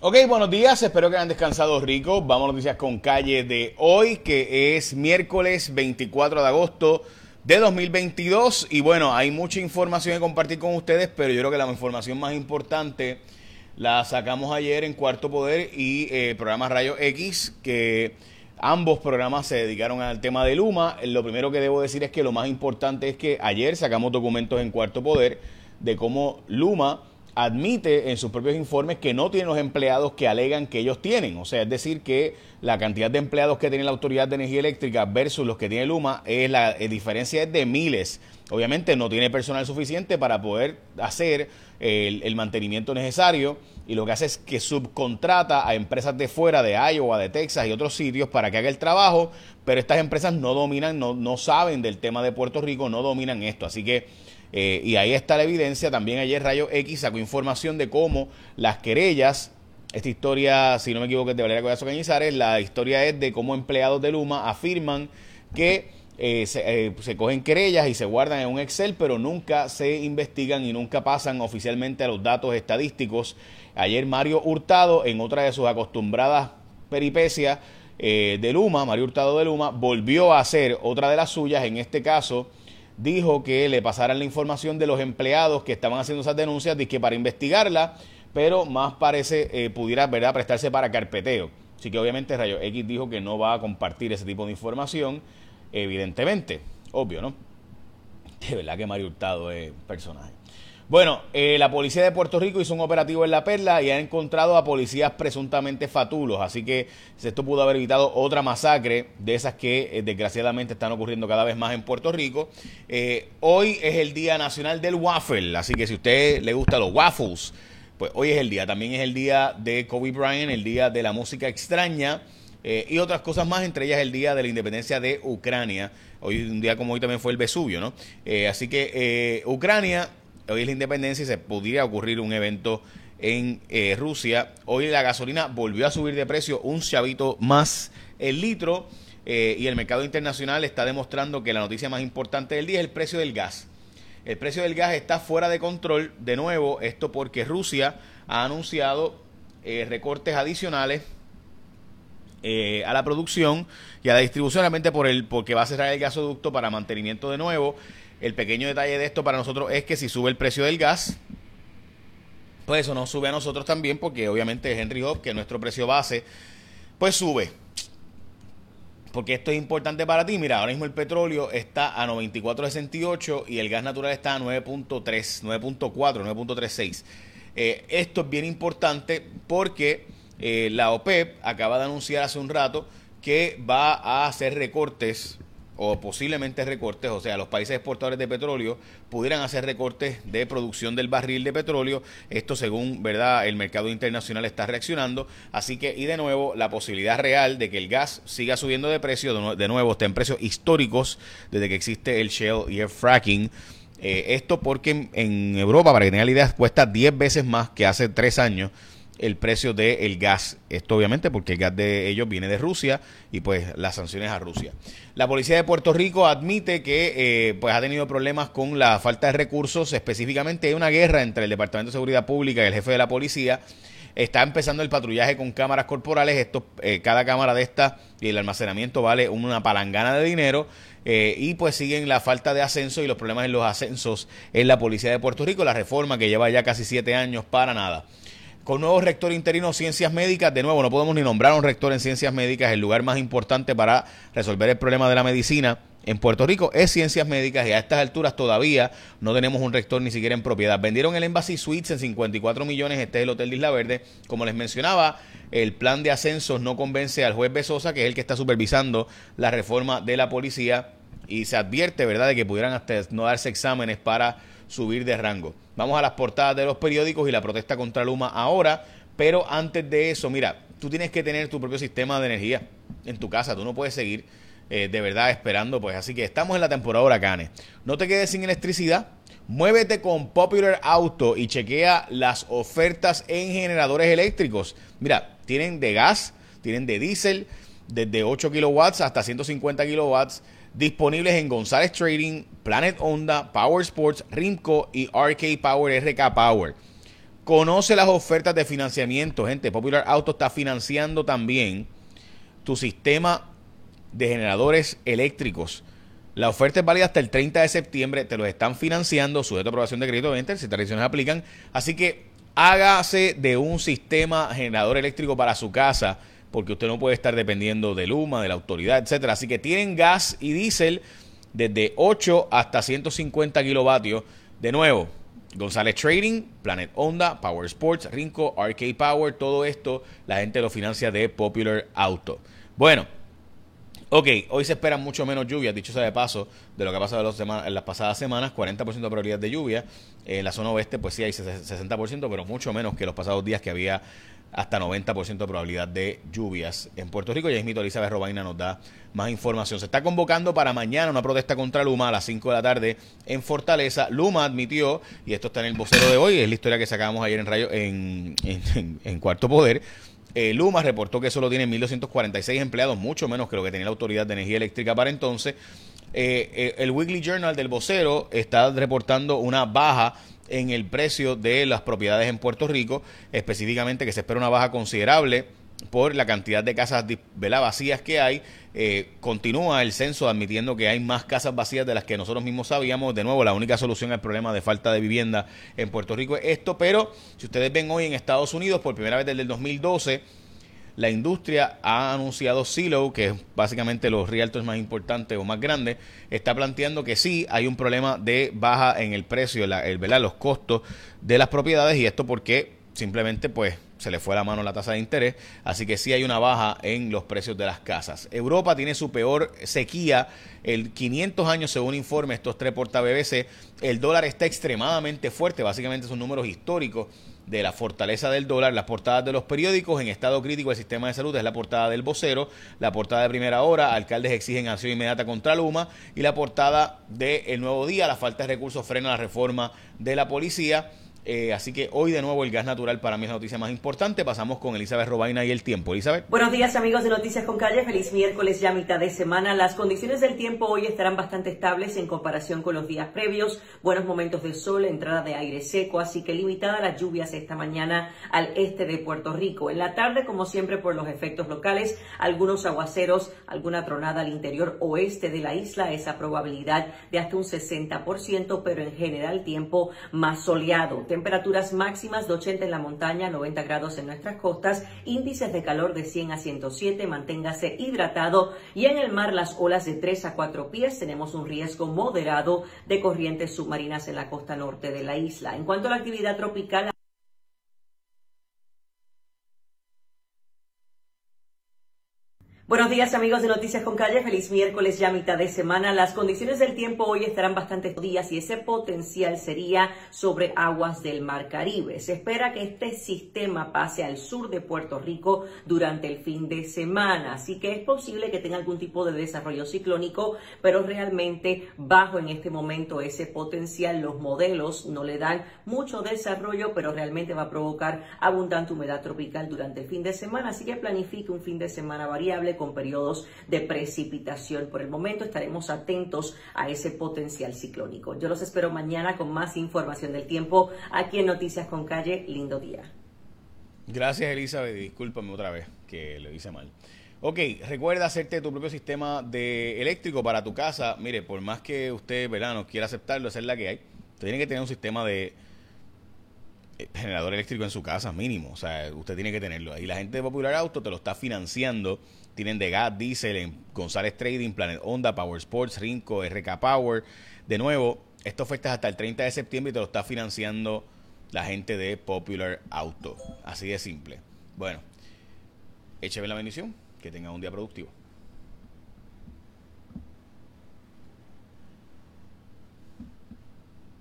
Ok, buenos días, espero que hayan descansado rico. Vamos a noticias con calle de hoy, que es miércoles 24 de agosto de 2022. Y bueno, hay mucha información que compartir con ustedes, pero yo creo que la información más importante la sacamos ayer en Cuarto Poder y eh, programa Rayo X, que ambos programas se dedicaron al tema de Luma. Lo primero que debo decir es que lo más importante es que ayer sacamos documentos en Cuarto Poder de cómo Luma admite en sus propios informes que no tiene los empleados que alegan que ellos tienen. O sea, es decir, que la cantidad de empleados que tiene la Autoridad de Energía Eléctrica versus los que tiene Luma, es la diferencia es de miles. Obviamente no tiene personal suficiente para poder hacer el, mantenimiento necesario y lo que hace es que subcontrata a empresas de fuera, de Iowa, de Texas y otros sitios para que haga el trabajo, pero estas empresas no dominan, no, no saben del tema de Puerto Rico, no dominan esto. Así que eh, y ahí está la evidencia. También ayer Rayo X sacó información de cómo las querellas, esta historia, si no me equivoco, es de Valeria Collazo Cañizares, la historia es de cómo empleados de Luma afirman que eh, eh, se, cogen querellas y se guardan en un Excel, pero nunca se investigan y nunca pasan oficialmente a los datos estadísticos. Ayer Mario Hurtado, en otra de sus acostumbradas peripecias de Luma, Mario Hurtado de Luma, volvió a hacer otra de las suyas, en este caso dijo que le pasaran la información de los empleados que estaban haciendo esas denuncias, de que para investigarla, pero más parece eh, pudiera ¿verdad? prestarse para carpeteo. Así que obviamente Rayo X dijo que no va a compartir ese tipo de información, evidentemente, obvio, ¿no? De verdad que Mario Hurtado es personaje. Bueno, eh, la policía de Puerto Rico hizo un operativo en La Perla y ha encontrado a policías presuntamente fatulos, así que esto pudo haber evitado otra masacre de esas que eh, desgraciadamente están ocurriendo cada vez más en Puerto Rico. Eh, hoy es el Día Nacional del Waffle, así que si a usted le gustan los waffles, pues hoy es el día. También es el día de Kobe Bryant, el día de la música extraña. Y otras cosas más, entre ellas el día de la independencia de Ucrania. Hoy, un día como hoy también fue el Vesubio, ¿no? así que Ucrania hoy es la independencia y se podría ocurrir un evento en eh, Rusia. Hoy la gasolina volvió a subir de precio un chavito más el litro eh, y el mercado internacional está demostrando que la noticia más importante del día es el precio del gas. El precio del gas está fuera de control, de nuevo, esto porque Rusia ha anunciado eh, recortes adicionales a la producción y a la distribución, realmente por el, porque va a cerrar el gasoducto para mantenimiento de nuevo. El pequeño detalle de esto para nosotros es que si sube el precio del gas, pues eso nos sube a nosotros también, porque obviamente Henry Hub, que nuestro precio base, pues sube. Porque esto es importante para ti. Mira, ahora mismo el petróleo está a 94.68 y el gas natural está a 9.3, 9.4, 9.36. esto es bien importante porque eh, la OPEP acaba de anunciar hace un rato que va a hacer recortes o posiblemente recortes, o sea, los países exportadores de petróleo pudieran hacer recortes de producción del barril de petróleo, esto según, ¿verdad?, el mercado internacional está reaccionando, así que, y de nuevo, la posibilidad real de que el gas siga subiendo de precio, de nuevo, está en precios históricos desde que existe el shale y el fracking, eh, esto porque en, Europa, para que tengan la idea, cuesta 10 veces más que hace 3 años el precio del gas. Esto obviamente porque el gas de ellos viene de Rusia y pues las sanciones a Rusia. La policía de Puerto Rico admite que eh, pues ha tenido problemas con la falta de recursos. Específicamente hay una guerra entre el Departamento de Seguridad Pública y el jefe de la policía. Está empezando el patrullaje con cámaras corporales. Esto, eh, cada cámara de esta y el almacenamiento vale una palangana de dinero. Eh, y pues siguen la falta de ascenso y los problemas en los ascensos en la policía de Puerto Rico. La reforma que lleva ya casi siete años para nada con nuevo rector interino Ciencias Médicas. De nuevo, no podemos ni nombrar a un rector en Ciencias Médicas. El lugar más importante para resolver el problema de la medicina en Puerto Rico es Ciencias Médicas y a estas alturas todavía no tenemos un rector ni siquiera en propiedad. Vendieron el Embassy Suites en 54 millones, este es el Hotel de Isla Verde. Como les mencionaba, el plan de ascensos no convence al juez Besosa, que es el que está supervisando la reforma de la policía y se advierte, ¿verdad?, de que pudieran hasta no darse exámenes para subir de rango. Vamos a las portadas de los periódicos y la protesta contra Luma ahora, pero antes de eso, mira, tú tienes que tener tu propio sistema de energía en tu casa, tú no puedes seguir eh, de verdad esperando, pues así que estamos en la temporada huracanes. No te quedes sin electricidad, Muévete con Popular Auto y chequea las ofertas en generadores eléctricos. Mira, tienen de gas, tienen de diésel, desde 8 kilowatts hasta 150 kilowatts disponibles en González Trading, Planet Honda, Power Sports, Rimco y RK Power, RK Power. Conoce las ofertas de financiamiento, gente. Popular Auto está financiando también tu sistema de generadores eléctricos. La oferta es válida hasta el 30 de septiembre. Te lo están financiando, sujeto a aprobación de crédito de si tradiciones aplican. Así que hágase de un sistema generador eléctrico para su casa, porque usted no puede estar dependiendo de Luma, de la autoridad, etcétera. Así que tienen gas y diésel desde 8 hasta 150 kilovatios. De nuevo, González Trading, Planet Honda, Power Sports, Rinco, Arcade Power, todo esto la gente lo financia de Popular Auto. Bueno, ok, hoy se esperan mucho menos lluvias, dicho sea de paso, de lo que ha pasado en, las pasadas semanas, 40% de probabilidad de lluvia. En la zona oeste, pues sí hay 60%, pero mucho menos que los pasados días que había hasta 90% de probabilidad de lluvias en Puerto Rico. Ya mismo Elizabeth Robaina nos da más información. Se está convocando para mañana una protesta contra Luma a las 5 de la tarde en Fortaleza. Luma admitió, y esto está en el vocero de hoy, es la historia que sacamos ayer en, rayo, en, Cuarto Poder, eh, Luma reportó que solo tiene 1.246 empleados, mucho menos que lo que tenía la Autoridad de Energía Eléctrica para entonces. Eh, eh, el Weekly Journal del vocero está reportando una baja en el precio de las propiedades en Puerto Rico, específicamente que se espera una baja considerable por la cantidad de casas vacías que hay. Eh, continúa el censo admitiendo que hay más casas vacías de las que nosotros mismos sabíamos. De nuevo, la única solución al problema de falta de vivienda en Puerto Rico es esto, pero si ustedes ven hoy en Estados Unidos, por primera vez desde el 2012, la industria ha anunciado Silo, que es básicamente los realtors más importantes o más grandes, está planteando que sí hay un problema de baja en el precio, el, los costos de las propiedades y esto porque simplemente pues se le fue la mano la tasa de interés, así que sí hay una baja en los precios de las casas. Europa tiene su peor sequía, el 500 años según informe estos tres porta BBC, el dólar está extremadamente fuerte, básicamente son números históricos de la fortaleza del dólar, las portadas de los periódicos en estado crítico del sistema de salud es la portada del vocero, la portada de primera hora, alcaldes exigen acción inmediata contra Luma y la portada de El Nuevo Día, la falta de recursos frena la reforma de la policía. Eh, así que hoy de nuevo el gas natural para mí es la noticia más importante. Pasamos con Elizabeth Robaina y el tiempo. Elizabeth. Buenos días amigos de Noticias con Calle. Feliz miércoles ya mitad de semana. Las condiciones del tiempo hoy estarán bastante estables en comparación con los días previos. Buenos momentos de sol, entrada de aire seco, así que limitada las lluvias esta mañana al este de Puerto Rico. En la tarde, como siempre, por los efectos locales, algunos aguaceros, alguna tronada al interior oeste de la isla, esa probabilidad de hasta un 60%, pero en general tiempo más soleado temperaturas máximas de 80 en la montaña, 90 grados en nuestras costas, índices de calor de 100 a 107, manténgase hidratado y en el mar las olas de 3 a 4 pies, tenemos un riesgo moderado de corrientes submarinas en la costa norte de la isla. En cuanto a la actividad tropical, Buenos días amigos de Noticias con Calle, feliz miércoles ya mitad de semana. Las condiciones del tiempo hoy estarán bastante días y ese potencial sería sobre aguas del Mar Caribe. Se espera que este sistema pase al sur de Puerto Rico durante el fin de semana, así que es posible que tenga algún tipo de desarrollo ciclónico, pero realmente bajo en este momento ese potencial. Los modelos no le dan mucho desarrollo, pero realmente va a provocar abundante humedad tropical durante el fin de semana, así que planifique un fin de semana variable con periodos de precipitación. Por el momento estaremos atentos a ese potencial ciclónico. Yo los espero mañana con más información del tiempo aquí en Noticias con Calle. Lindo día. Gracias Elizabeth, discúlpame otra vez que lo hice mal. Ok, recuerda hacerte tu propio sistema de eléctrico para tu casa. Mire, por más que usted, verano quiera aceptarlo, esa es la que hay. Usted tiene que tener un sistema de eh, generador eléctrico en su casa, mínimo. O sea, usted tiene que tenerlo. Y la gente de Popular Auto te lo está financiando tienen de gas, diésel en González Trading, Planet Honda, Power Sports, Rinco, RK Power. De nuevo, esta oferta es hasta el 30 de septiembre y te lo está financiando la gente de Popular Auto. Así de simple. Bueno, écheme la bendición. Que tenga un día productivo.